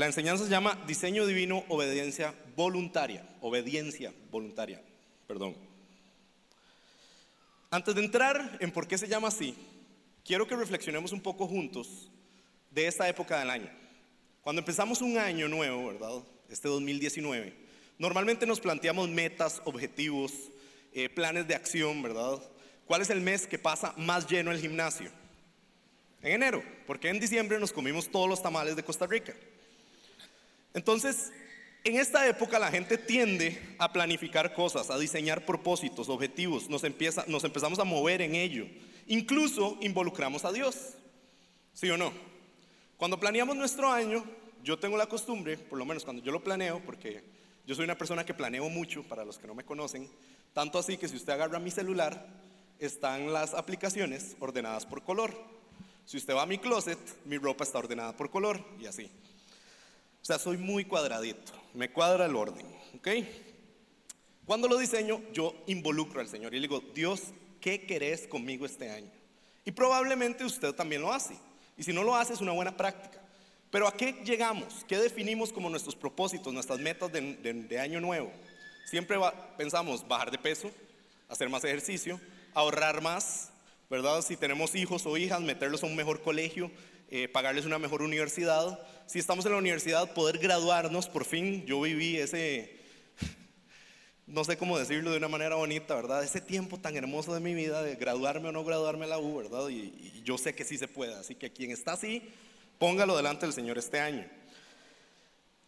la enseñanza se llama Diseño Divino, Obediencia Voluntaria. Obediencia Voluntaria, perdón. Antes de entrar en por qué se llama así, quiero que reflexionemos un poco juntos de esta época del año. Cuando empezamos un año nuevo, ¿verdad? Este 2019, normalmente nos planteamos metas, objetivos, eh, planes de acción, ¿verdad? ¿Cuál es el mes que pasa más lleno el gimnasio? En enero, porque en diciembre nos comimos todos los tamales de Costa Rica. Entonces, en esta época la gente tiende a planificar cosas, a diseñar propósitos, objetivos, nos, empieza, nos empezamos a mover en ello. Incluso involucramos a Dios. ¿Sí o no? Cuando planeamos nuestro año, yo tengo la costumbre, por lo menos cuando yo lo planeo, porque yo soy una persona que planeo mucho, para los que no me conocen, tanto así que si usted agarra mi celular, están las aplicaciones ordenadas por color. Si usted va a mi closet, mi ropa está ordenada por color y así. O sea, soy muy cuadradito, me cuadra el orden, ¿ok? Cuando lo diseño, yo involucro al Señor y le digo, Dios, ¿qué querés conmigo este año? Y probablemente usted también lo hace. Y si no lo hace, es una buena práctica. Pero ¿a qué llegamos? ¿Qué definimos como nuestros propósitos, nuestras metas de, año nuevo? Siempre pensamos bajar de peso, hacer más ejercicio, ahorrar más, ¿verdad? Si tenemos hijos o hijas, meterlos a un mejor colegio, eh, pagarles una mejor universidad. Si estamos en la universidad, poder graduarnos, por fin. Yo viví ese, no sé cómo decirlo de una manera bonita, ¿verdad? Ese tiempo tan hermoso de mi vida, de graduarme o no graduarme a la U, ¿verdad? Y, y yo sé que sí se puede. Así que quien está así, póngalo delante del Señor este año.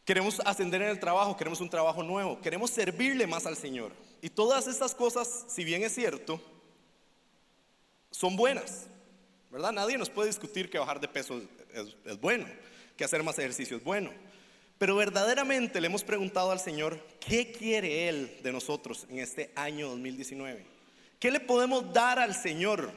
Queremos ascender en el trabajo, queremos un trabajo nuevo, queremos servirle más al Señor. Y todas estas cosas, si bien es cierto, son buenas, ¿verdad? Nadie nos puede discutir que bajar de peso es, bueno, que hacer más ejercicio es bueno. Pero verdaderamente le hemos preguntado al Señor, ¿qué quiere Él de nosotros en este año 2019? ¿Qué le podemos dar al Señor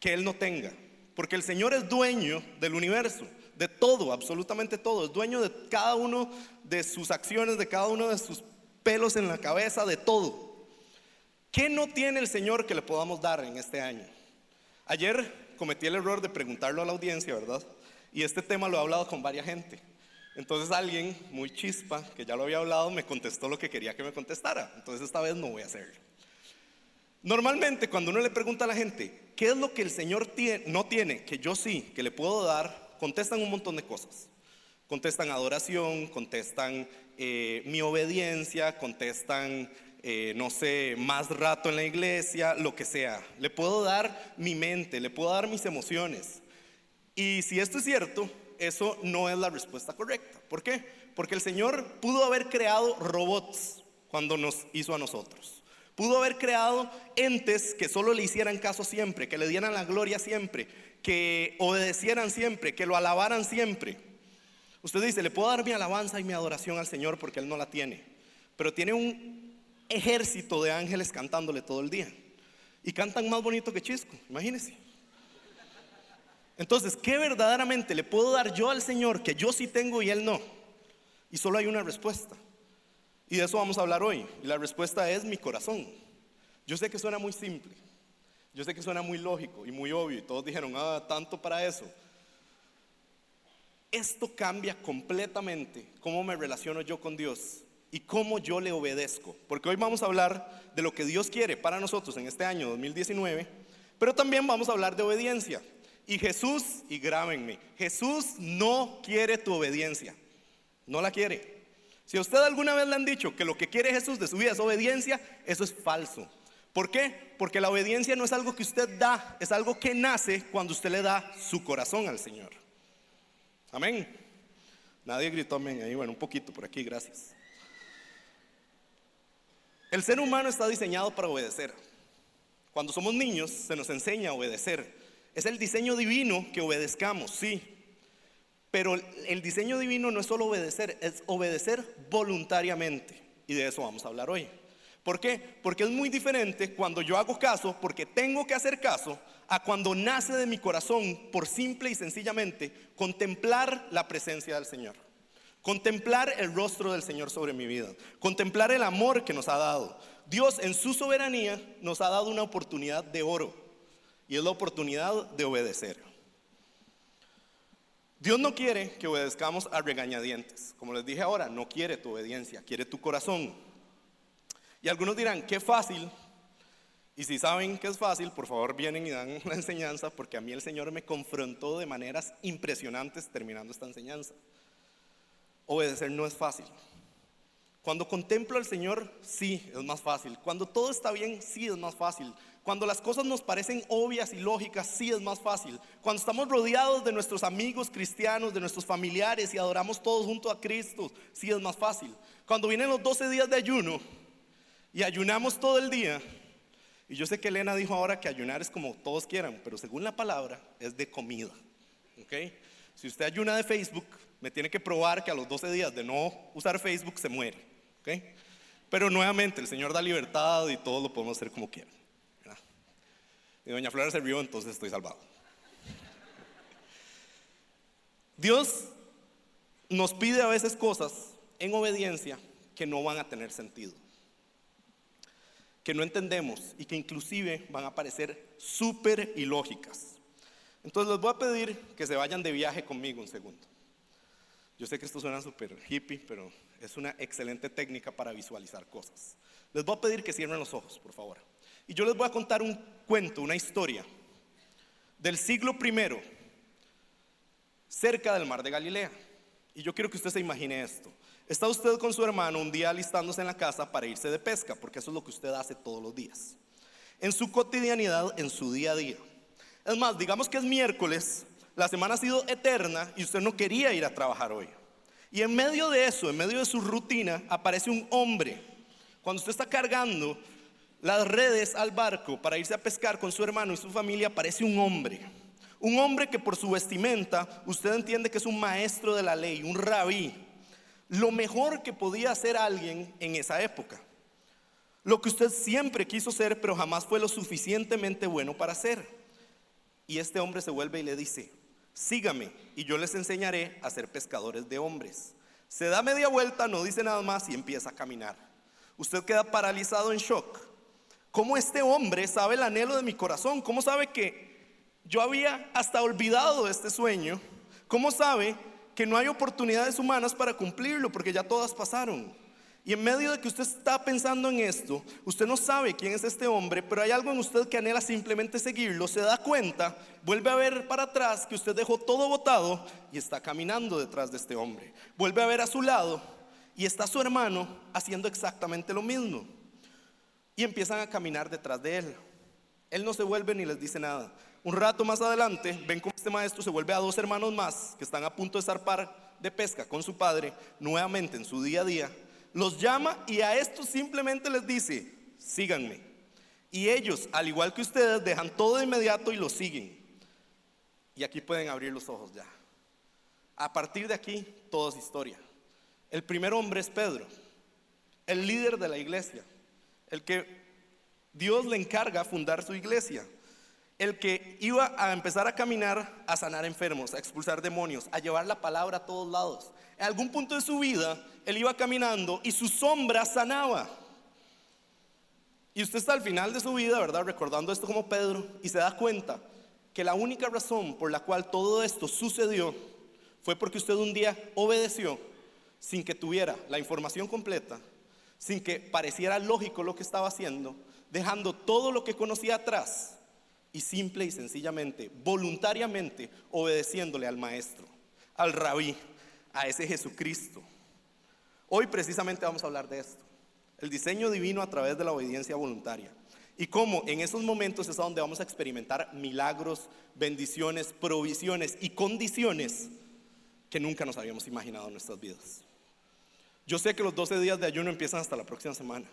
que Él no tenga? Porque el Señor es dueño del universo, de todo, absolutamente todo. Es dueño de cada uno de sus acciones, de cada uno de sus pelos en la cabeza, de todo. ¿Qué no tiene el Señor que le podamos dar en este año? Ayer cometí el error de preguntarlo a la audiencia, ¿verdad? Y este tema lo he hablado con varias gente. Entonces alguien muy chispa, que ya lo había hablado, me contestó lo que quería que me contestara. Entonces esta vez no voy a hacerlo. Normalmente cuando uno le pregunta a la gente, ¿qué es lo que el Señor no tiene, que yo sí, que le puedo dar? Contestan un montón de cosas. Contestan adoración, contestan eh, mi obediencia, contestan eh, no sé, más rato en la iglesia, lo que sea. Le puedo dar mi mente, le puedo dar mis emociones. Y si esto es cierto, eso no es la respuesta correcta. ¿Por qué? Porque el Señor pudo haber creado robots cuando nos hizo a nosotros. Pudo haber creado entes que solo le hicieran caso siempre, que le dieran la gloria siempre, que obedecieran siempre, que lo alabaran siempre. Usted dice, le puedo dar mi alabanza y mi adoración al Señor porque Él no la tiene, pero tiene un ejército de ángeles cantándole todo el día. Y cantan más bonito que Chisco, imagínense. Entonces, ¿qué verdaderamente le puedo dar yo al Señor que yo sí tengo y Él no? Y solo hay una respuesta. Y de eso vamos a hablar hoy. Y la respuesta es mi corazón. Yo sé que suena muy simple. Yo sé que suena muy lógico y muy obvio. Y todos dijeron, ah, tanto para eso. Esto cambia completamente cómo me relaciono yo con Dios y cómo yo le obedezco. Porque hoy vamos a hablar de lo que Dios quiere para nosotros en este año 2019, pero también vamos a hablar de obediencia. Y Jesús, y grábenme, Jesús no quiere tu obediencia, no la quiere. Si a usted alguna vez le han dicho que lo que quiere Jesús de su vida es obediencia, eso es falso. ¿Por qué? Porque la obediencia no es algo que usted da, es algo que nace cuando usted le da su corazón al Señor. Amén. Nadie gritó amén ahí, bueno, un poquito por aquí, gracias. El ser humano está diseñado para obedecer. Cuando somos niños se nos enseña a obedecer. Es el diseño divino que obedezcamos, sí. Pero el diseño divino no es solo obedecer, es obedecer voluntariamente. Y de eso vamos a hablar hoy. ¿Por qué? Porque es muy diferente cuando yo hago caso, porque tengo que hacer caso, a cuando nace de mi corazón por simple y sencillamente contemplar la presencia del Señor. Contemplar el rostro del Señor sobre mi vida. Contemplar el amor que nos ha dado. Dios en su soberanía nos ha dado una oportunidad de oro. Y es la oportunidad de obedecer. Dios no quiere que obedezcamos a regañadientes. Como les dije ahora, no quiere tu obediencia, quiere tu corazón. Y algunos dirán, qué fácil. Y si saben que es fácil, por favor vienen y dan la enseñanza, porque a mí el Señor me confrontó de maneras impresionantes terminando esta enseñanza. Obedecer no es fácil. Cuando contemplo al Señor, sí, es más fácil. Cuando todo está bien, sí, es más fácil. Cuando las cosas nos parecen obvias y lógicas, sí es más fácil. Cuando estamos rodeados de nuestros amigos cristianos, de nuestros familiares y adoramos todos junto a Cristo, sí es más fácil. Cuando vienen los 12 días de ayuno y ayunamos todo el día, y yo sé que Elena dijo ahora que ayunar es como todos quieran, pero según la palabra es de comida. ¿ok? Si usted ayuna de Facebook, me tiene que probar que a los 12 días de no usar Facebook se muere. Pero nuevamente, el Señor da libertad y todo lo podemos hacer como quieran. Y doña Flora se rió, entonces estoy salvado. Dios nos pide a veces cosas en obediencia que no van a tener sentido, que no entendemos y que inclusive van a parecer súper ilógicas. Entonces les voy a pedir que se vayan de viaje conmigo un segundo. Yo sé que esto suena súper hippie, pero es una excelente técnica para visualizar cosas. Les voy a pedir que cierren los ojos, por favor. Y yo les voy a contar un cuento, una historia del siglo I, cerca del mar de Galilea. Y yo quiero que usted se imagine esto. Está usted con su hermano un día alistándose en la casa para irse de pesca, porque eso es lo que usted hace todos los días. En su cotidianidad, en su día a día. Es más, digamos que es miércoles, la semana ha sido eterna y usted no quería ir a trabajar hoy. Y en medio de eso, en medio de su rutina, aparece un hombre. Cuando usted está cargando las redes al barco para irse a pescar con su hermano y su familia, aparece un hombre. Un hombre que por su vestimenta usted entiende que es un maestro de la ley, un rabí. Lo mejor que podía hacer alguien en esa época. Lo que usted siempre quiso ser, pero jamás fue lo suficientemente bueno para ser. Y este hombre se vuelve y le dice, sígame y yo les enseñaré a ser pescadores de hombres. Se da media vuelta, no dice nada más y empieza a caminar. Usted queda paralizado en shock. ¿Cómo este hombre sabe el anhelo de mi corazón? ¿Cómo sabe que yo había hasta olvidado este sueño? ¿Cómo sabe que no hay oportunidades humanas para cumplirlo porque ya todas pasaron? Y en medio de que usted está pensando en esto, usted no sabe quién es este hombre, pero hay algo en usted que anhela simplemente seguirlo, se da cuenta, vuelve a ver para atrás que usted dejó todo botado y está caminando detrás de este hombre. Vuelve a ver a su lado y está su hermano haciendo exactamente lo mismo. Y empiezan a caminar detrás de él. Él no se vuelve ni les dice nada. Un rato más adelante, ven cómo este maestro se vuelve a dos hermanos más que están a punto de zarpar de pesca con su padre, nuevamente en su día a día los llama y a estos simplemente les dice, síganme. Y ellos, al igual que ustedes, dejan todo de inmediato y lo siguen. Y aquí pueden abrir los ojos ya. A partir de aquí, todo es historia. El primer hombre es Pedro, el líder de la iglesia, el que Dios le encarga fundar su iglesia, el que iba a empezar a caminar, a sanar enfermos, a expulsar demonios, a llevar la palabra a todos lados. En algún punto de su vida, él iba caminando y su sombra sanaba. Y usted está al final de su vida, ¿verdad? Recordando esto como Pedro y se da cuenta que la única razón por la cual todo esto sucedió fue porque usted un día obedeció sin que tuviera la información completa, sin que pareciera lógico lo que estaba haciendo, dejando todo lo que conocía atrás y simple y sencillamente, voluntariamente obedeciéndole al maestro, al rabí, a ese Jesucristo Hoy precisamente vamos a hablar de esto, el diseño divino a través de la obediencia voluntaria. Y cómo en esos momentos es donde vamos a experimentar milagros, bendiciones, provisiones y condiciones que nunca nos habíamos imaginado en nuestras vidas. Yo sé que los 12 días de ayuno empiezan hasta la próxima semana,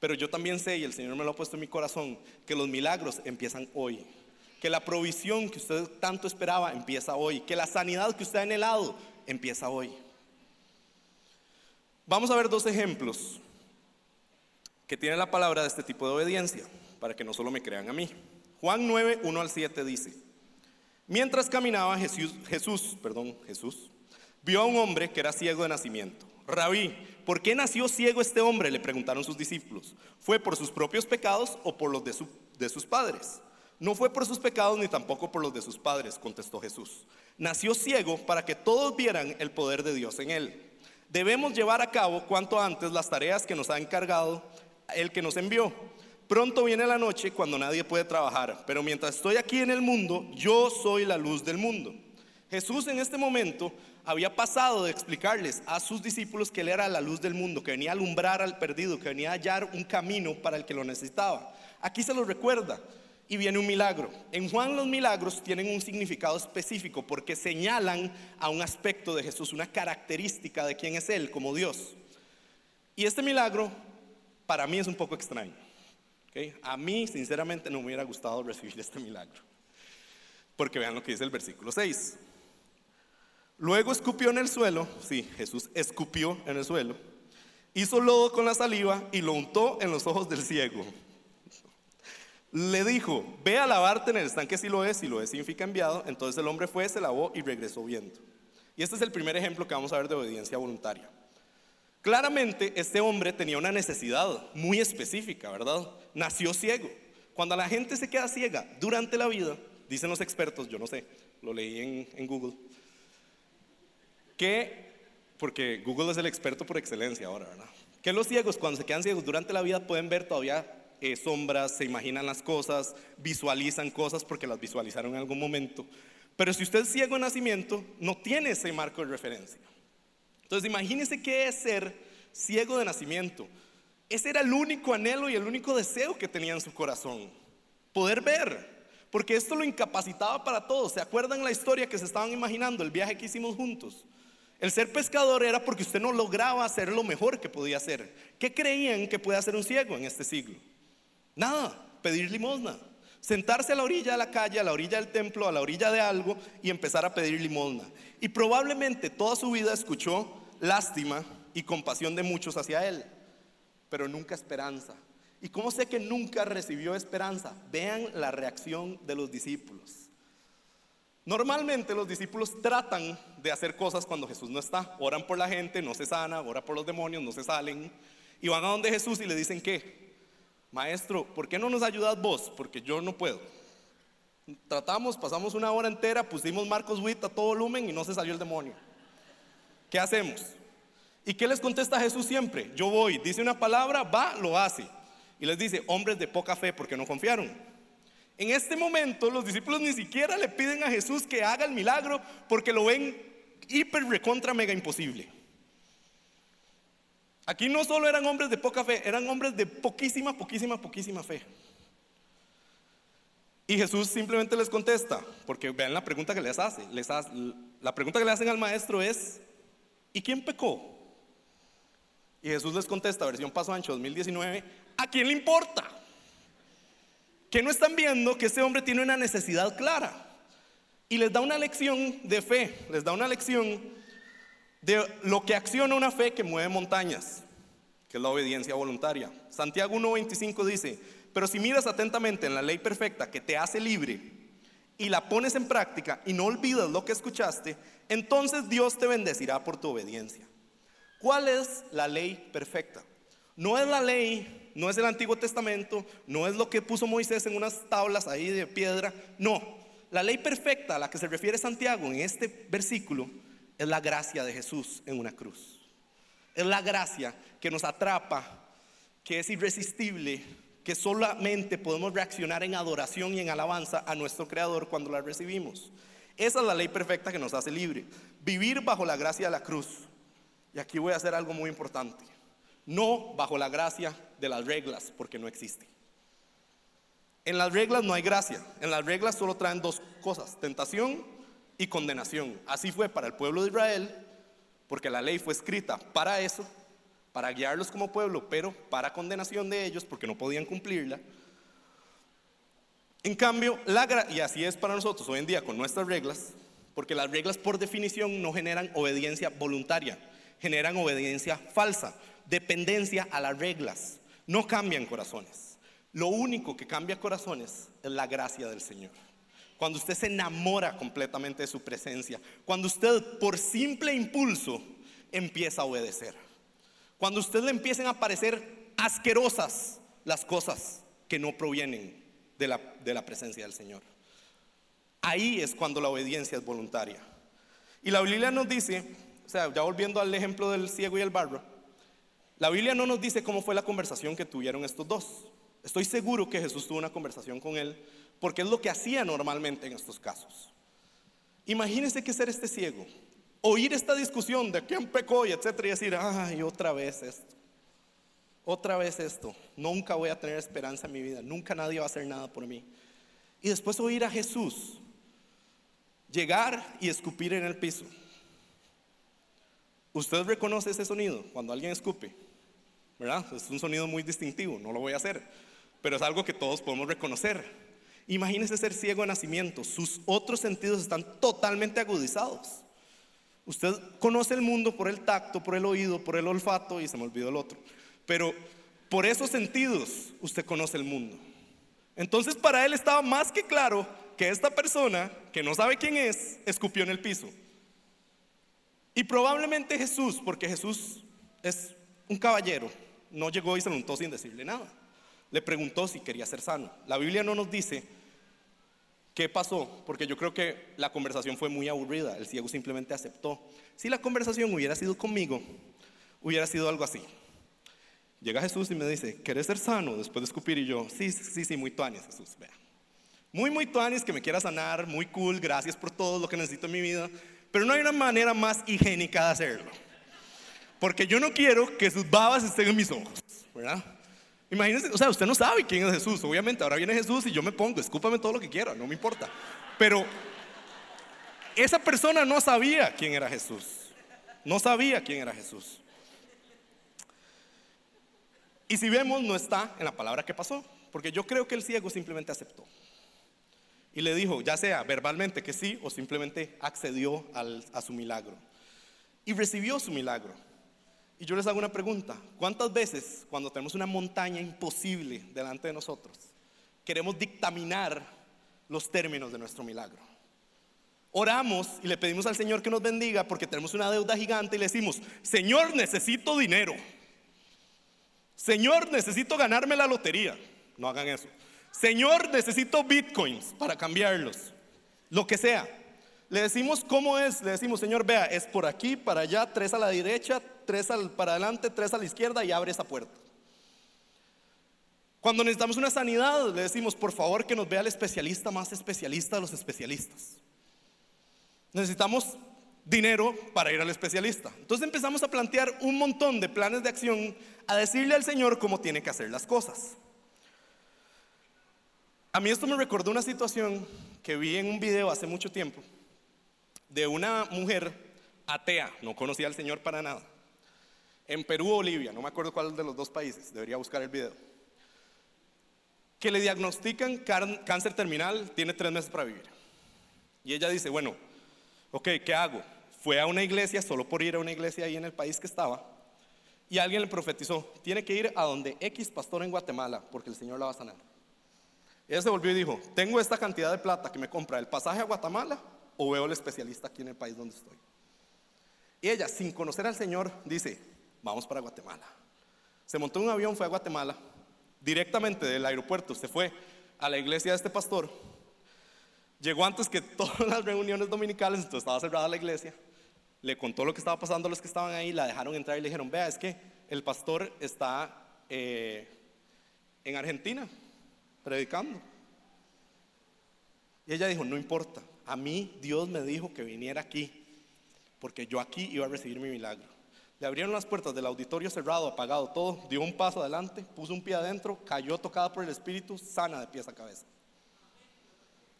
pero yo también sé, y el Señor me lo ha puesto en mi corazón, que los milagros empiezan hoy, que la provisión que usted tanto esperaba empieza hoy, que la sanidad que usted ha anhelado empieza hoy. Vamos a ver dos ejemplos que tiene la palabra de este tipo de obediencia, para que no solo me crean a mí. Juan 9, 1 al 7 dice, mientras caminaba Jesús, Jesús, perdón, Jesús, vio a un hombre que era ciego de nacimiento. Rabí, ¿por qué nació ciego este hombre? Le preguntaron sus discípulos. ¿Fue por sus propios pecados o por los de sus padres? No fue por sus pecados ni tampoco por los de sus padres, contestó Jesús. Nació ciego para que todos vieran el poder de Dios en él. Debemos llevar a cabo cuanto antes las tareas que nos ha encargado el que nos envió. Pronto viene la noche cuando nadie puede trabajar, pero mientras estoy aquí en el mundo, yo soy la luz del mundo. Jesús en este momento había pasado de explicarles a sus discípulos que Él era la luz del mundo, que venía a alumbrar al perdido, que venía a hallar un camino para el que lo necesitaba. Aquí se lo recuerda y viene un milagro. En Juan los milagros tienen un significado específico porque señalan a un aspecto de Jesús, una característica de quién es Él como Dios. Y este milagro para mí es un poco extraño. A mí sinceramente no me hubiera gustado recibir este milagro. Porque vean lo que dice el versículo 6. Luego escupió en el suelo, sí, Jesús escupió en el suelo, hizo lodo con la saliva y lo untó en los ojos del ciego. Le dijo, ve a lavarte en el estanque si lo es, si lo es significa enviado. Entonces el hombre fue, se lavó y regresó viendo. Y este es el primer ejemplo que vamos a ver de obediencia voluntaria. Claramente este hombre tenía una necesidad muy específica, ¿verdad? Nació ciego. Cuando la gente se queda ciega durante la vida, dicen los expertos, yo no sé, lo leí en, en Google, que, porque Google es el experto por excelencia ahora, ¿verdad? Que los ciegos cuando se quedan ciegos durante la vida pueden ver todavía eh, sombras, se imaginan las cosas, visualizan cosas porque las visualizaron en algún momento. Pero si usted es ciego de nacimiento, no tiene ese marco de referencia. Entonces imagínese qué es ser ciego de nacimiento. Ese era el único anhelo y el único deseo que tenía en su corazón. Poder ver. Porque esto lo incapacitaba para todos. ¿Se acuerdan la historia que se estaban imaginando, el viaje que hicimos juntos? El ser pescador era porque usted no lograba hacer lo mejor que podía hacer. ¿Qué creían que puede hacer un ciego en este siglo? Nada, pedir limosna. Sentarse a la orilla de la calle, a la orilla del templo, a la orilla de algo y empezar a pedir limosna. Y probablemente toda su vida escuchó lástima y compasión de muchos hacia él, pero nunca esperanza. ¿Y cómo sé que nunca recibió esperanza? Vean la reacción de los discípulos. Normalmente los discípulos tratan de hacer cosas cuando Jesús no está. Oran por la gente, no se sana, oran por los demonios, no se salen. Y van a donde Jesús y le dicen que, maestro, ¿por qué no nos ayudas vos? Porque yo no puedo. Tratamos, pasamos una hora entera, pusimos Marcos Witt a todo volumen y no se salió el demonio. ¿Qué hacemos? ¿Y qué les contesta Jesús siempre? Yo voy, dice una palabra, va, lo hace. Y les dice, hombres de poca fe, porque no confiaron. En este momento los discípulos ni siquiera le piden a Jesús que haga el milagro porque lo ven hiper recontra mega imposible. Aquí no solo eran hombres de poca fe, eran hombres de poquísima, poquísima, poquísima fe. Y Jesús simplemente les contesta, porque vean la pregunta que les hace. Les hace la pregunta que le hacen al maestro es, ¿y quién pecó? Y Jesús les contesta, versión Paso Ancho 2019, ¿a quién le importa? Que no están viendo que este hombre tiene una necesidad clara. Y les da una lección de fe, les da una lección de lo que acciona una fe que mueve montañas, que es la obediencia voluntaria. Santiago 1.25 dice, pero si miras atentamente en la ley perfecta que te hace libre y la pones en práctica y no olvidas lo que escuchaste, entonces Dios te bendecirá por tu obediencia. ¿Cuál es la ley perfecta? No es la ley no es el Antiguo Testamento, no es lo que puso Moisés en unas tablas ahí de piedra, no. La ley perfecta a la que se refiere Santiago en este versículo es la gracia de Jesús en una cruz. Es la gracia que nos atrapa, que es irresistible, que solamente podemos reaccionar en adoración y en alabanza a nuestro Creador cuando la recibimos. Esa es la ley perfecta que nos hace libre. Vivir bajo la gracia de la cruz. Y aquí voy a hacer algo muy importante no bajo la gracia de las reglas, porque no existe. En las reglas no hay gracia, en las reglas solo traen dos cosas, tentación y condenación. Así fue para el pueblo de Israel, porque la ley fue escrita para eso, para guiarlos como pueblo, pero para condenación de ellos, porque no podían cumplirla. En cambio, la y así es para nosotros hoy en día con nuestras reglas, porque las reglas por definición no generan obediencia voluntaria, generan obediencia falsa dependencia a las reglas. No cambian corazones. Lo único que cambia corazones es la gracia del Señor. Cuando usted se enamora completamente de su presencia. Cuando usted por simple impulso empieza a obedecer. Cuando usted le empiecen a parecer asquerosas las cosas que no provienen de la, de la presencia del Señor. ahí es cuando la obediencia es voluntaria. Y la Biblia nos dice, o sea, ya volviendo al ejemplo del ciego y el barro, la Biblia no nos dice cómo fue la conversación que tuvieron estos dos. Estoy seguro que Jesús tuvo una conversación con él porque es lo que hacía normalmente en estos casos. Imagínense que ser este ciego, oír esta discusión de quién pecó y etcétera y decir, ay, otra vez esto, otra vez esto, nunca voy a tener esperanza en mi vida, nunca nadie va a hacer nada por mí. Y después oír a Jesús llegar y escupir en el piso. ¿Usted reconoce ese sonido cuando alguien escupe? ¿Verdad? Es un sonido muy distintivo, no lo voy a hacer, pero es algo que todos podemos reconocer. Imagínese ser ciego de nacimiento, sus otros sentidos están totalmente agudizados. Usted conoce el mundo por el tacto, por el oído, por el olfato y se me olvidó el otro. Pero por esos sentidos usted conoce el mundo. Entonces para él estaba más que claro que esta persona, que no sabe quién es, escupió en el piso. Y probablemente Jesús, porque Jesús es un caballero, no llegó y se lo sin decirle nada. Le preguntó si quería ser sano. La Biblia no nos dice qué pasó, porque yo creo que la conversación fue muy aburrida. El ciego simplemente aceptó. Si la conversación hubiera sido conmigo, hubiera sido algo así. Llega Jesús y me dice, ¿quieres ser sano? Después de escupir y yo, sí, sí, sí, muy tuanis, Jesús, vea. Muy, muy tuanis, que me quiera sanar, muy cool, gracias por todo lo que necesito en mi vida. Pero no hay una manera más higiénica de hacerlo. Porque yo no quiero que sus babas estén en mis ojos, ¿verdad? Imagínense, o sea, usted no sabe quién es Jesús. Obviamente, ahora viene Jesús y yo me pongo, escúpame todo lo que quiera, no me importa. Pero esa persona no sabía quién era Jesús. No sabía quién era Jesús. Y si vemos, no está en la palabra que pasó, porque yo creo que el ciego simplemente aceptó. Y le dijo, ya sea verbalmente que sí o simplemente accedió a su milagro. Y recibió su milagro. Y yo les hago una pregunta. ¿Cuántas veces cuando tenemos una montaña imposible delante de nosotros, queremos dictaminar los términos de nuestro milagro? Oramos y le pedimos al Señor que nos bendiga porque tenemos una deuda gigante y le decimos, Señor, necesito dinero. Señor, necesito ganarme la lotería. No hagan eso. Señor, necesito bitcoins para cambiarlos. Lo que sea. Le decimos cómo es. Le decimos, Señor, vea, es por aquí, para allá, tres a la derecha, tres para adelante, tres a la izquierda y abre esa puerta. Cuando necesitamos una sanidad, le decimos, por favor, que nos vea el especialista más especialista de los especialistas. Necesitamos dinero para ir al especialista. Entonces empezamos a plantear un montón de planes de acción, a decirle al Señor cómo tiene que hacer las cosas. A mí esto me recordó una situación que vi en un video hace mucho tiempo de una mujer atea, no conocía al Señor para nada, en Perú o Bolivia, no me acuerdo cuál de los dos países, debería buscar el video, que le diagnostican cáncer terminal, tiene tres meses para vivir. Y ella dice, bueno, ok, ¿qué hago? Fue a una iglesia, solo por ir a una iglesia ahí en el país que estaba, y alguien le profetizó, tiene que ir a donde X pastor en Guatemala, porque el Señor la va a sanar. Ella se volvió y dijo, tengo esta cantidad de plata que me compra el pasaje a Guatemala o veo al especialista aquí en el país donde estoy. Y ella, sin conocer al Señor, dice, vamos para Guatemala. Se montó un avión, fue a Guatemala, directamente del aeropuerto, se fue a la iglesia de este pastor. Llegó antes que todas las reuniones dominicales, entonces estaba cerrada la iglesia. Le contó lo que estaba pasando a los que estaban ahí, la dejaron entrar y le dijeron, vea, es que el pastor está eh, en Argentina predicando. Y ella dijo, no importa, a mí Dios me dijo que viniera aquí, porque yo aquí iba a recibir mi milagro. Le abrieron las puertas del auditorio cerrado, apagado todo, dio un paso adelante, puso un pie adentro, cayó tocada por el Espíritu, sana de pies a cabeza.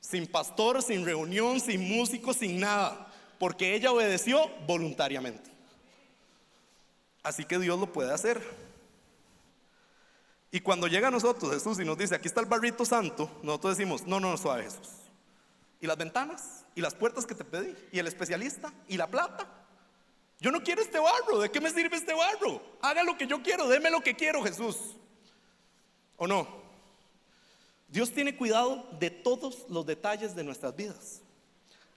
Sin pastor, sin reunión, sin músico, sin nada, porque ella obedeció voluntariamente. Así que Dios lo puede hacer. Y cuando llega a nosotros Jesús y nos dice, aquí está el barrito santo, nosotros decimos, no, no, no, suave Jesús. ¿Y las ventanas? ¿Y las puertas que te pedí? ¿Y el especialista? ¿Y la plata? Yo no quiero este barro, ¿de qué me sirve este barro? Haga lo que yo quiero, déme lo que quiero Jesús. ¿O no? Dios tiene cuidado de todos los detalles de nuestras vidas.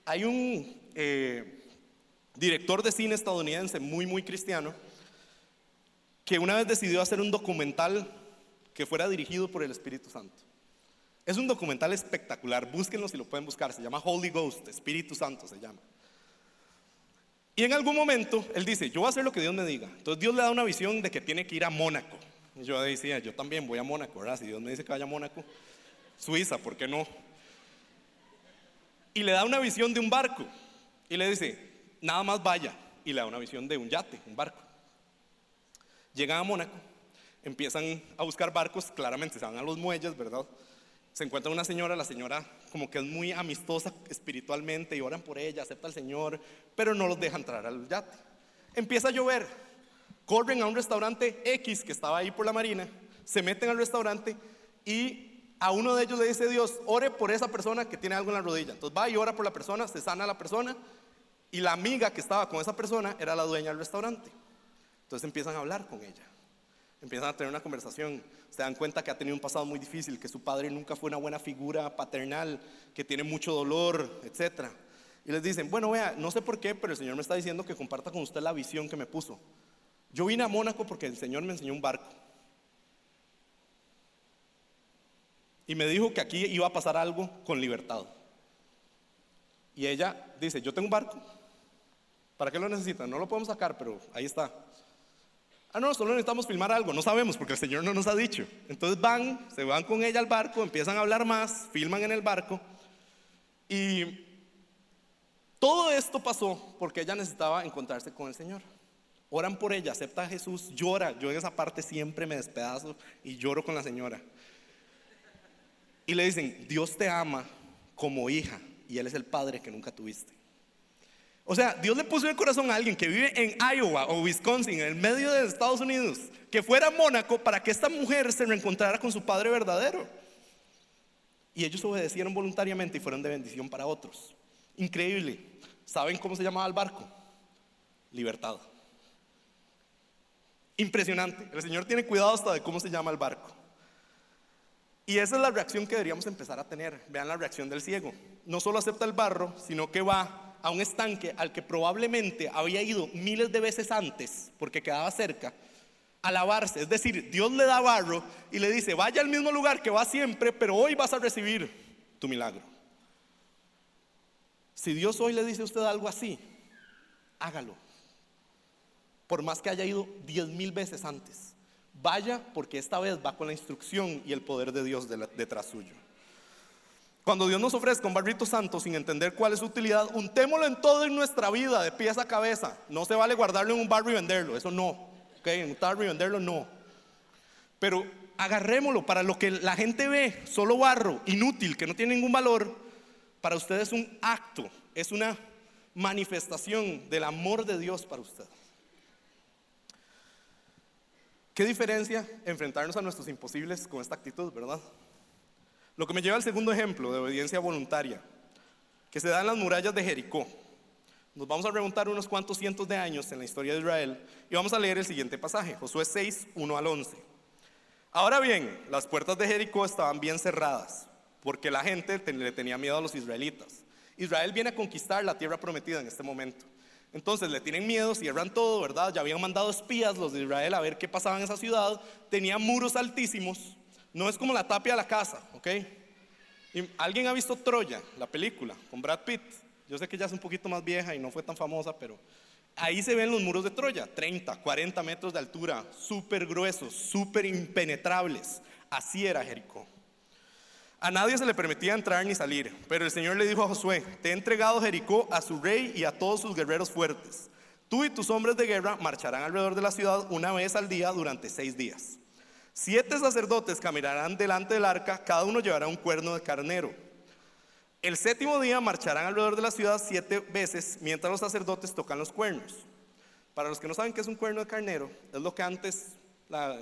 Hay un eh, director de cine estadounidense muy, muy cristiano que una vez decidió hacer un documental que fuera dirigido por el Espíritu Santo. Es un documental espectacular, búsquenlo si lo pueden buscar, se llama Holy Ghost, Espíritu Santo se llama. Y en algún momento él dice, yo voy a hacer lo que Dios me diga. Entonces Dios le da una visión de que tiene que ir a Mónaco. Y yo decía, yo también voy a Mónaco, ¿verdad? Si Dios me dice que vaya a Mónaco, Suiza, ¿por qué no? Y le da una visión de un barco. Y le dice, nada más vaya. Y le da una visión de un yate, un barco. Llegan a Mónaco, empiezan a buscar barcos, claramente se van a los muelles, ¿verdad? Se encuentra una señora, la señora como que es muy amistosa espiritualmente y oran por ella, acepta al Señor, pero no los deja entrar al yate. Empieza a llover, corren a un restaurante X que estaba ahí por la marina, se meten al restaurante y a uno de ellos le dice Dios, ore por esa persona que tiene algo en la rodilla. Entonces va y ora por la persona, se sana la persona y la amiga que estaba con esa persona era la dueña del restaurante. Entonces empiezan a hablar con ella. Empiezan a tener una conversación, se dan cuenta que ha tenido un pasado muy difícil, que su padre nunca fue una buena figura paternal, que tiene mucho dolor, etc. Y les dicen, bueno, vea, no sé por qué, pero el Señor me está diciendo que comparta con usted la visión que me puso. Yo vine a Mónaco porque el Señor me enseñó un barco. Y me dijo que aquí iba a pasar algo con libertad. Y ella dice, yo tengo un barco. ¿Para qué lo necesitan? No lo podemos sacar, pero ahí está. Ah, no, solo necesitamos filmar algo, no sabemos porque el Señor no nos ha dicho. Entonces van, se van con ella al barco, empiezan a hablar más, filman en el barco y todo esto pasó porque ella necesitaba encontrarse con el Señor. Oran por ella, acepta a Jesús, llora. Yo en esa parte siempre me despedazo y lloro con la señora. Y le dicen, Dios te ama como hija y Él es el padre que nunca tuviste. O sea, Dios le puso en el corazón a alguien que vive en Iowa o Wisconsin, en el medio de Estados Unidos, que fuera a Mónaco para que esta mujer se reencontrara con su padre verdadero. Y ellos obedecieron voluntariamente y fueron de bendición para otros. Increíble. ¿Saben cómo se llamaba el barco? Libertad. Impresionante. El Señor tiene cuidado hasta de cómo se llama el barco. Y esa es la reacción que deberíamos empezar a tener. Vean la reacción del ciego. No solo acepta el barro, sino que va a un estanque al que probablemente había ido miles de veces antes, porque quedaba cerca, a lavarse. Es decir, Dios le da barro y le dice, vaya al mismo lugar que va siempre, pero hoy vas a recibir tu milagro. Si Dios hoy le dice a usted algo así, hágalo. Por más que haya ido diez mil veces antes. Vaya porque esta vez va con la instrucción y el poder de Dios detrás suyo. Cuando Dios nos ofrezca un barrito santo sin entender cuál es su utilidad, untémoslo en todo en nuestra vida, de pies a cabeza. No se vale guardarlo en un barro y venderlo, eso no. ¿ok? En un barro y venderlo no. Pero agarrémoslo para lo que la gente ve, solo barro, inútil, que no tiene ningún valor. Para usted es un acto, es una manifestación del amor de Dios para usted. ¿Qué diferencia enfrentarnos a nuestros imposibles con esta actitud, verdad? Lo que me lleva al segundo ejemplo de obediencia voluntaria, que se da en las murallas de Jericó. Nos vamos a remontar unos cuantos cientos de años en la historia de Israel y vamos a leer el siguiente pasaje, Josué 6, 1 al 11. Ahora bien, las puertas de Jericó estaban bien cerradas, porque la gente le tenía miedo a los israelitas. Israel viene a conquistar la tierra prometida en este momento. Entonces le tienen miedo, cierran todo, ¿verdad? Ya habían mandado espías los de Israel a ver qué pasaba en esa ciudad. Tenía muros altísimos no es como la tapia de la casa, ¿ok? ¿Alguien ha visto Troya, la película, con Brad Pitt? Yo sé que ya es un poquito más vieja y no fue tan famosa, pero ahí se ven los muros de Troya, 30, 40 metros de altura, súper gruesos, súper impenetrables. Así era Jericó. A nadie se le permitía entrar ni salir, pero el Señor le dijo a Josué, te he entregado Jericó a su rey y a todos sus guerreros fuertes. Tú y tus hombres de guerra marcharán alrededor de la ciudad una vez al día durante seis días. Siete sacerdotes caminarán delante del arca, cada uno llevará un cuerno de carnero. El séptimo día marcharán alrededor de la ciudad siete veces mientras los sacerdotes tocan los cuernos. Para los que no saben qué es un cuerno de carnero, es lo que antes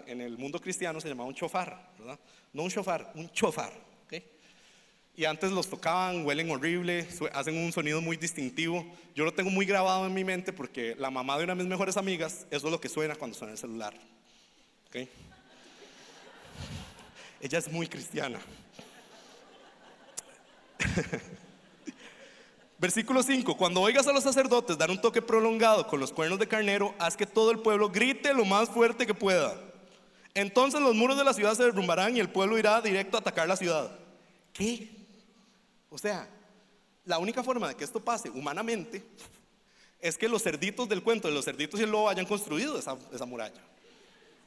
en el mundo cristiano se llamaba un chofar, ¿verdad? No un chofar, un chofar. Y antes los tocaban, huelen horrible, hacen un sonido muy distintivo. Yo lo tengo muy grabado en mi mente porque la mamá de una de mis mejores amigas, eso es lo que suena cuando suena el celular. ¿okay? Ella es muy cristiana. Versículo 5, cuando oigas a los sacerdotes dar un toque prolongado con los cuernos de carnero, haz que todo el pueblo grite lo más fuerte que pueda. Entonces los muros de la ciudad se derrumbarán y el pueblo irá directo a atacar la ciudad. qué? O sea, la única forma de que esto pase humanamente es que los cerditos del cuento de los cerditos y el lobo hayan construido esa, esa muralla.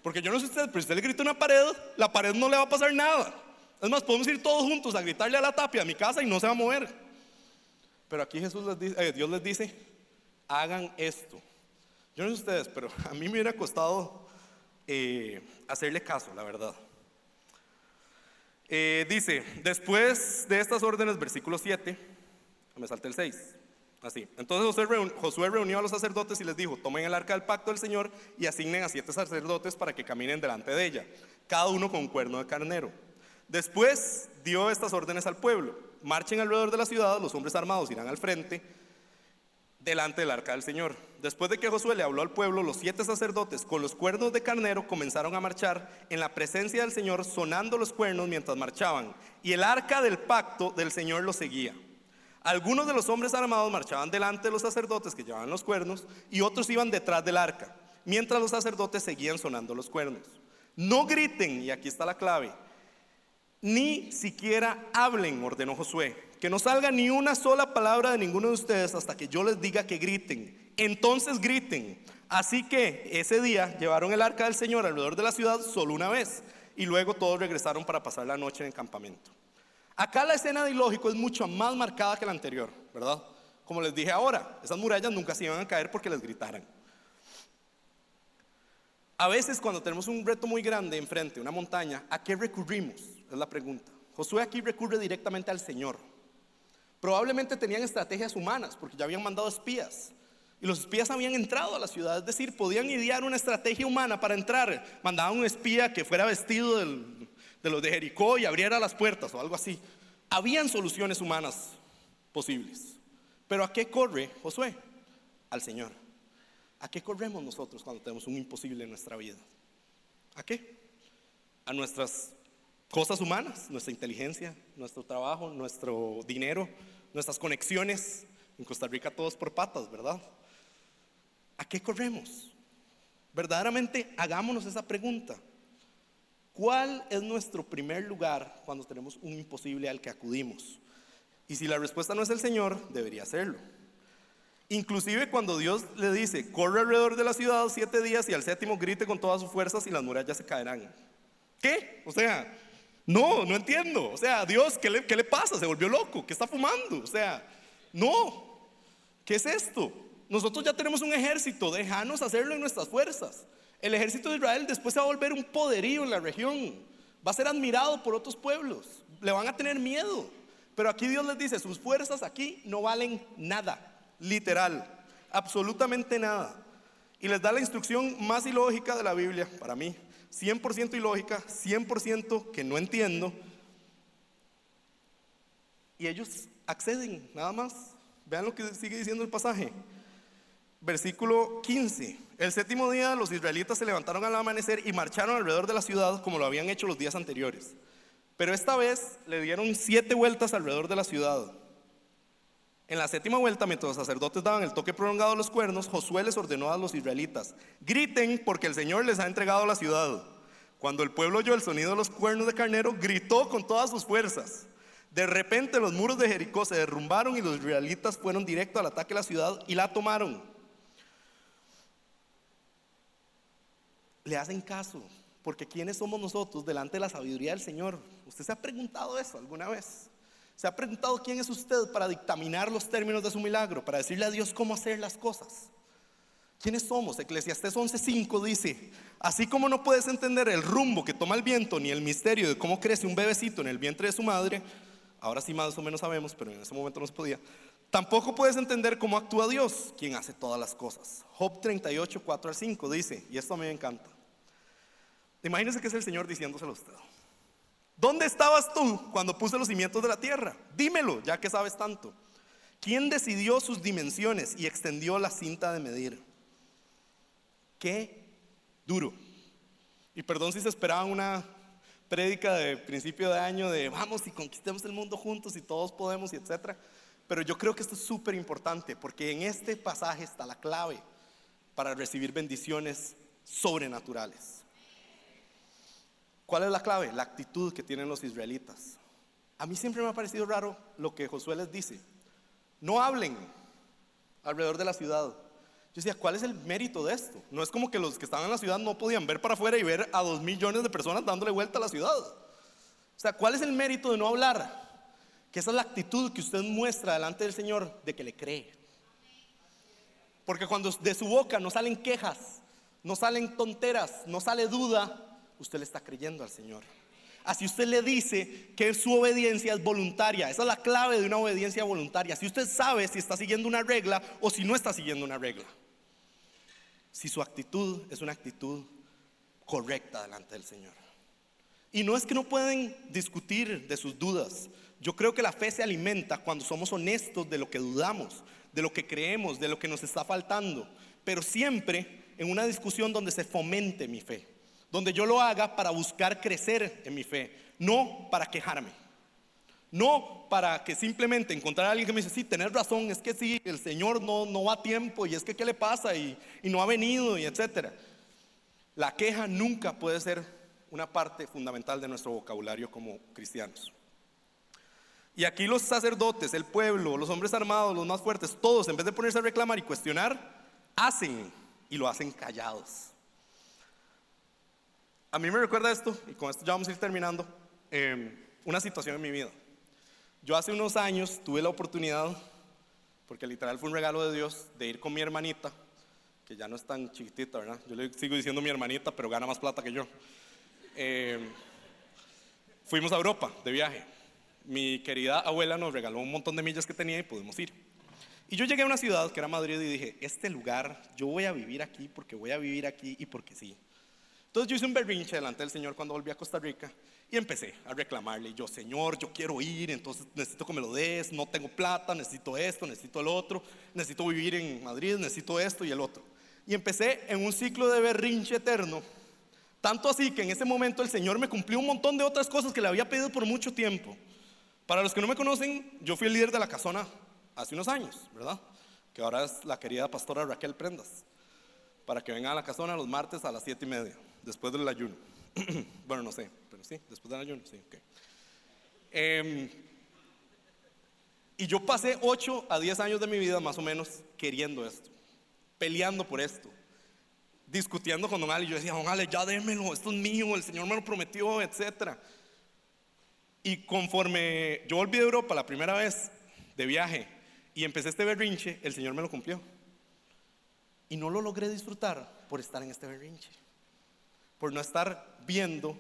Porque yo no sé usted, pero si usted le grita una pared, la pared no le va a pasar nada. Es más, podemos ir todos juntos a gritarle a la tapia a mi casa y no se va a mover. Pero aquí Jesús les dice, eh, Dios les dice, hagan esto. Yo no sé ustedes, pero a mí me hubiera costado eh, hacerle caso, la verdad. Eh, dice, después de estas órdenes, versículo 7, me salté el 6. Así. Entonces Josué, reunió a los sacerdotes y les dijo, tomen el arca del pacto del Señor y asignen a siete sacerdotes para que caminen delante de ella, cada uno con un cuerno de carnero. Después dio estas órdenes al pueblo, marchen alrededor de la ciudad, los hombres armados irán al frente, delante del arca del Señor. Después de que Josué le habló al pueblo, los siete sacerdotes con los cuernos de carnero comenzaron a marchar en la presencia del Señor, sonando los cuernos mientras marchaban, y el arca del pacto del Señor los seguía. Algunos de los hombres armados marchaban delante de los sacerdotes que llevaban los cuernos y otros iban detrás del arca, mientras los sacerdotes seguían sonando los cuernos. No griten, y aquí está la clave, ni siquiera hablen, ordenó Josué, que no salga ni una sola palabra de ninguno de ustedes hasta que yo les diga que griten. Entonces griten. Así que ese día llevaron el arca del Señor alrededor de la ciudad solo una vez y luego todos regresaron para pasar la noche en el campamento. Acá la escena de ilógico es mucho más marcada que la anterior, ¿verdad? Como les dije ahora, esas murallas nunca se iban a caer porque les gritaran. A veces cuando tenemos un reto muy grande enfrente, una montaña, ¿a qué recurrimos? Es la pregunta. Josué aquí recurre directamente al Señor. Probablemente tenían estrategias humanas porque ya habían mandado espías. Y los espías habían entrado a la ciudad, es decir, podían idear una estrategia humana para entrar. Mandaban un espía que fuera vestido del, de los de Jericó y abriera las puertas o algo así. Habían soluciones humanas posibles. Pero ¿a qué corre Josué? Al Señor. ¿A qué corremos nosotros cuando tenemos un imposible en nuestra vida? ¿A qué? A nuestras cosas humanas, nuestra inteligencia, nuestro trabajo, nuestro dinero, nuestras conexiones. En Costa Rica todos por patas, ¿verdad? ¿A qué corremos? Verdaderamente hagámonos esa pregunta. ¿Cuál es nuestro primer lugar cuando tenemos un imposible al que acudimos? Y si la respuesta no es el Señor, debería serlo. Inclusive cuando Dios le dice, corre alrededor de la ciudad siete días y al séptimo grite con todas sus fuerzas y las murallas se caerán. ¿Qué? O sea, no, no entiendo. O sea, Dios, ¿qué le, qué le pasa? ¿Se volvió loco? ¿Qué está fumando? O sea, no. ¿Qué es esto? Nosotros ya tenemos un ejército, déjanos hacerlo en nuestras fuerzas. El ejército de Israel después se va a volver un poderío en la región. Va a ser admirado por otros pueblos. Le van a tener miedo. Pero aquí Dios les dice, sus fuerzas aquí no valen nada. Literal. Absolutamente nada. Y les da la instrucción más ilógica de la Biblia, para mí. 100% ilógica, 100% que no entiendo. Y ellos acceden, nada más. Vean lo que sigue diciendo el pasaje. Versículo 15. El séptimo día los israelitas se levantaron al amanecer y marcharon alrededor de la ciudad como lo habían hecho los días anteriores. Pero esta vez le dieron siete vueltas alrededor de la ciudad. En la séptima vuelta, mientras los sacerdotes daban el toque prolongado a los cuernos, Josué les ordenó a los israelitas, griten porque el Señor les ha entregado la ciudad. Cuando el pueblo oyó el sonido de los cuernos de carnero, gritó con todas sus fuerzas. De repente los muros de Jericó se derrumbaron y los israelitas fueron directo al ataque a la ciudad y la tomaron. Le hacen caso. Porque ¿quiénes somos nosotros delante de la sabiduría del Señor? ¿Usted se ha preguntado eso alguna vez? ¿Se ha preguntado quién es usted para dictaminar los términos de su milagro, para decirle a Dios cómo hacer las cosas? ¿Quiénes somos? Eclesiastés 11:5 dice, así como no puedes entender el rumbo que toma el viento ni el misterio de cómo crece un bebecito en el vientre de su madre, ahora sí más o menos sabemos, pero en ese momento no se podía, tampoco puedes entender cómo actúa Dios, quien hace todas las cosas. Job 38, 4 al 5 dice, y esto a mí me encanta, Imagínense que es el Señor diciéndoselo a usted. ¿Dónde estabas tú cuando puse los cimientos de la tierra? Dímelo, ya que sabes tanto. ¿Quién decidió sus dimensiones y extendió la cinta de medir? Qué duro. Y perdón si se esperaba una prédica de principio de año de vamos y conquistemos el mundo juntos y todos podemos y etcétera. Pero yo creo que esto es súper importante porque en este pasaje está la clave para recibir bendiciones sobrenaturales. ¿Cuál es la clave? La actitud que tienen los israelitas. a mí siempre me ha parecido raro lo que Josué les dice. No hablen alrededor de la ciudad. Yo decía, ¿cuál es el mérito de esto? No es como que los que estaban en la ciudad no podían ver para afuera y ver a dos millones de personas dándole vuelta a la ciudad. O sea, ¿cuál es el mérito de no hablar? Que esa es la actitud que usted muestra delante del Señor de que le cree. Porque cuando de su boca no salen quejas, no salen tonteras, no sale duda, usted le está creyendo al Señor. Así usted le dice que su obediencia es voluntaria. Esa es la clave de una obediencia voluntaria. Si usted sabe si está siguiendo una regla o si no está siguiendo una regla. Si su actitud es una actitud correcta delante del Señor. Y no es que no pueden discutir de sus dudas. Yo creo que la fe se alimenta cuando somos honestos de lo que dudamos, de lo que creemos, de lo que nos está faltando. Pero siempre en una discusión donde se fomente mi fe donde yo lo haga para buscar crecer en mi fe, no para quejarme. No para que simplemente encontrar a alguien que me dice, sí, tenés razón, es que sí, el Señor no, no va a tiempo y es que qué le pasa y, y no ha venido y etcétera. La queja nunca puede ser una parte fundamental de nuestro vocabulario como cristianos. Y aquí los sacerdotes, el pueblo, los hombres armados, los más fuertes, todos, en vez de ponerse a reclamar y cuestionar, hacen y lo hacen callados. A mí me recuerda esto, y con esto ya vamos a ir terminando, em, una situación en mi vida. Yo hace unos años tuve la oportunidad, porque literal fue un regalo de Dios, de ir con mi hermanita, que ya no es tan chiquitita, ¿verdad? Yo le sigo diciendo mi hermanita, pero gana más plata que yo. Em, fuimos a Europa de viaje. Mi querida abuela nos regaló un montón de millas que tenía y pudimos ir. Y yo llegué a una ciudad que era Madrid y dije, este lugar, yo voy a vivir aquí porque voy a vivir aquí y porque sí. Entonces yo hice un berrinche delante del Señor cuando volví a Costa Rica y empecé a reclamarle. yo, Señor, yo quiero ir, entonces necesito que me lo des, no tengo plata, necesito esto, necesito el otro, necesito vivir en Madrid, necesito esto y el otro. Y empecé en un ciclo de berrinche eterno. Tanto así que en ese momento el Señor me cumplió un montón de otras cosas que le había pedido por mucho tiempo. Para los que no me conocen, yo fui el líder de la casona hace unos años, ¿verdad? Que ahora es la querida pastora Raquel Prendas. Para que venga a la casona los martes a las siete y media después del ayuno. bueno, no sé, pero sí, después del ayuno, sí, ok. Em, y yo pasé 8 a 10 años de mi vida más o menos queriendo esto, peleando por esto, discutiendo con Don Ali. Yo decía, Don Ale, ya démelo, esto es mío, el Señor me lo prometió, etc. Y conforme yo volví de Europa la primera vez de viaje y empecé este berrinche, el Señor me lo cumplió. Y no lo logré disfrutar por estar en este berrinche por no estar viendo,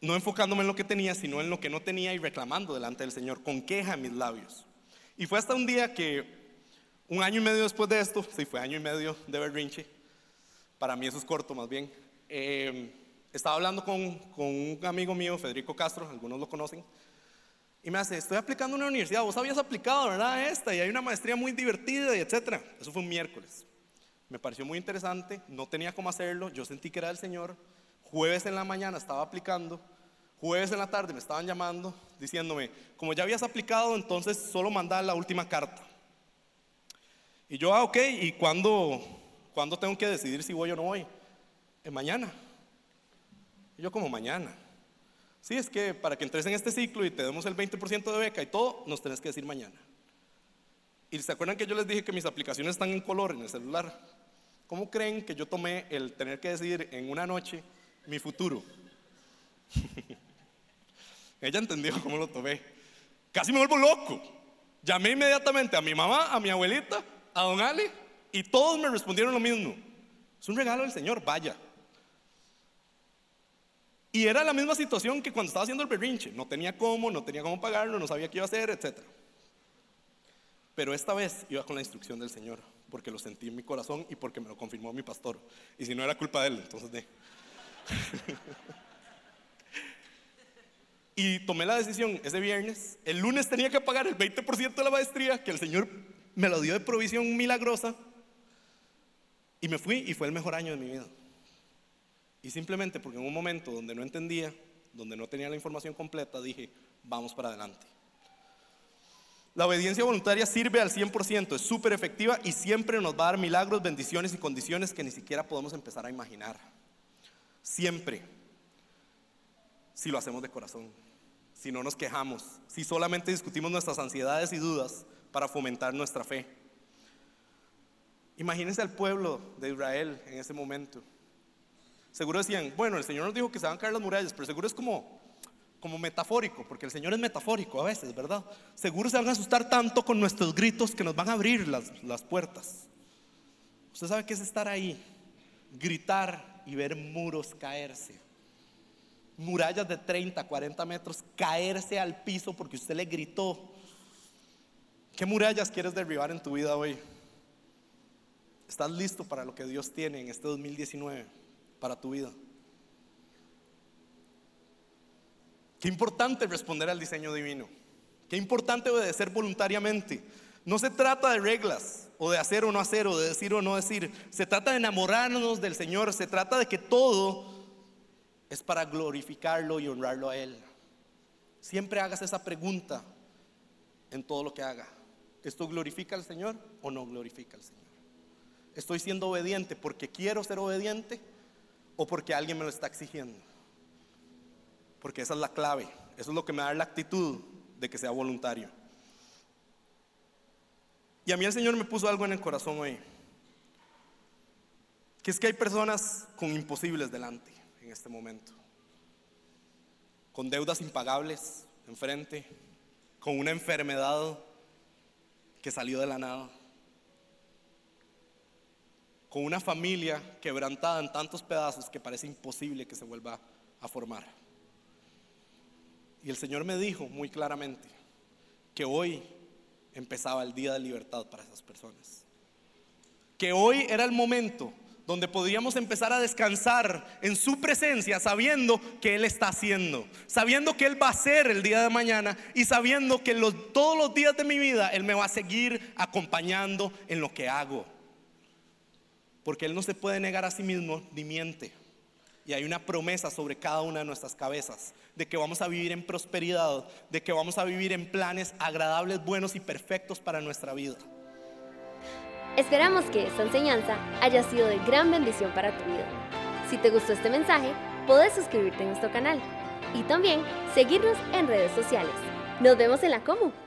no enfocándome en lo que tenía, sino en lo que no tenía y reclamando delante del Señor, con queja en mis labios. Y fue hasta un día que, un año y medio después de esto, sí, fue año y medio de berrinche, para mí eso es corto más bien, em, estaba hablando con, con un amigo mío, Federico Castro, algunos lo conocen, y me hace, estoy aplicando una universidad, vos habías aplicado, ¿verdad? Esta, y hay una maestría muy divertida, y etcétera. Eso fue un miércoles. Me pareció muy interesante, no tenía cómo hacerlo, yo sentí que era el Señor. Jueves en la mañana estaba aplicando, jueves en la tarde me estaban llamando diciéndome, como ya habías aplicado, entonces solo mandar la última carta. Y yo, ah, ok, ¿y cuándo, cuándo tengo que decidir si voy o no voy? En mañana. Y yo como mañana. Sí, es que para que entres en este ciclo y te demos el 20% de beca y todo, nos tenés que decir mañana. Y se acuerdan que yo les dije que mis aplicaciones están en color en el celular. ¿Cómo creen que yo tomé el tener que decidir en una noche mi futuro? Ella entendió cómo lo tomé. Casi me vuelvo loco. Llamé inmediatamente a mi mamá, a mi abuelita, a don Ali, y todos me respondieron lo mismo. Es un regalo del Señor, vaya. Y era la misma situación que cuando estaba haciendo el berrinche. No tenía cómo, no tenía cómo pagarlo, no sabía qué iba a hacer, etc. Pero esta vez iba con la instrucción del Señor porque lo sentí en mi corazón y porque me lo confirmó mi pastor. Y si no era culpa de él, entonces de... y tomé la decisión ese viernes. El lunes tenía que pagar el 20% de la maestría, que el Señor me lo dio de provisión milagrosa. Y me fui y fue el mejor año de mi vida. Y simplemente porque en un momento donde no entendía, donde no tenía la información completa, dije, vamos para adelante. La obediencia voluntaria sirve al 100%, es súper efectiva y siempre nos va a dar milagros, bendiciones y condiciones que ni siquiera podemos empezar a imaginar. Siempre, si lo hacemos de corazón. si no nos quejamos, si solamente discutimos nuestras ansiedades y dudas para fomentar nuestra fe. Imagínense al pueblo de Israel en ese momento. Seguro decían, bueno, el Señor nos dijo que se van a caer las murallas, pero seguro es como, como metafórico, porque el Señor es metafórico a veces, ¿verdad? Seguro se van a asustar tanto con nuestros gritos que nos van a abrir las, las puertas. Usted sabe qué es estar ahí, gritar y ver muros caerse. Murallas de 30, 40 metros caerse al piso porque usted le gritó. ¿Qué murallas quieres derribar en tu vida hoy? ¿Estás listo para lo que Dios tiene en este 2019 para tu vida? Qué importante responder al diseño divino. Qué importante obedecer voluntariamente. No se trata de reglas o de hacer o no hacer o de decir o no decir. Se trata de enamorarnos del Señor. Se trata de que todo es para glorificarlo y honrarlo a Él. Siempre hagas esa pregunta en todo lo que haga. ¿Esto glorifica al Señor o no glorifica al Señor? ¿Estoy siendo obediente porque quiero ser obediente o porque alguien me lo está exigiendo? Porque esa es la clave. Eso es lo que me da la actitud de que sea voluntario. Y a mí el Señor me puso algo en el corazón hoy. Que es que hay personas con imposibles delante en este momento. Con deudas impagables enfrente. Con una enfermedad que salió de la nada. Con una familia quebrantada en tantos pedazos que parece imposible que se vuelva a formar. Y el Señor me dijo muy claramente que hoy empezaba el día de libertad para esas personas. Que hoy era el momento donde podríamos empezar a descansar en su presencia sabiendo que Él está haciendo, sabiendo que Él va a hacer el día de mañana y sabiendo que todos los días de mi vida Él me va a seguir acompañando en lo que hago. Porque Él no se puede negar a sí mismo ni miente. Y hay una promesa sobre cada una de nuestras cabezas de que vamos a vivir en prosperidad, de que vamos a vivir en planes agradables, buenos y perfectos para nuestra vida. Esperamos que esta enseñanza haya sido de gran bendición para tu vida. Si te gustó este mensaje, puedes suscribirte a nuestro canal y también seguirnos en redes sociales. Nos vemos en la Comu.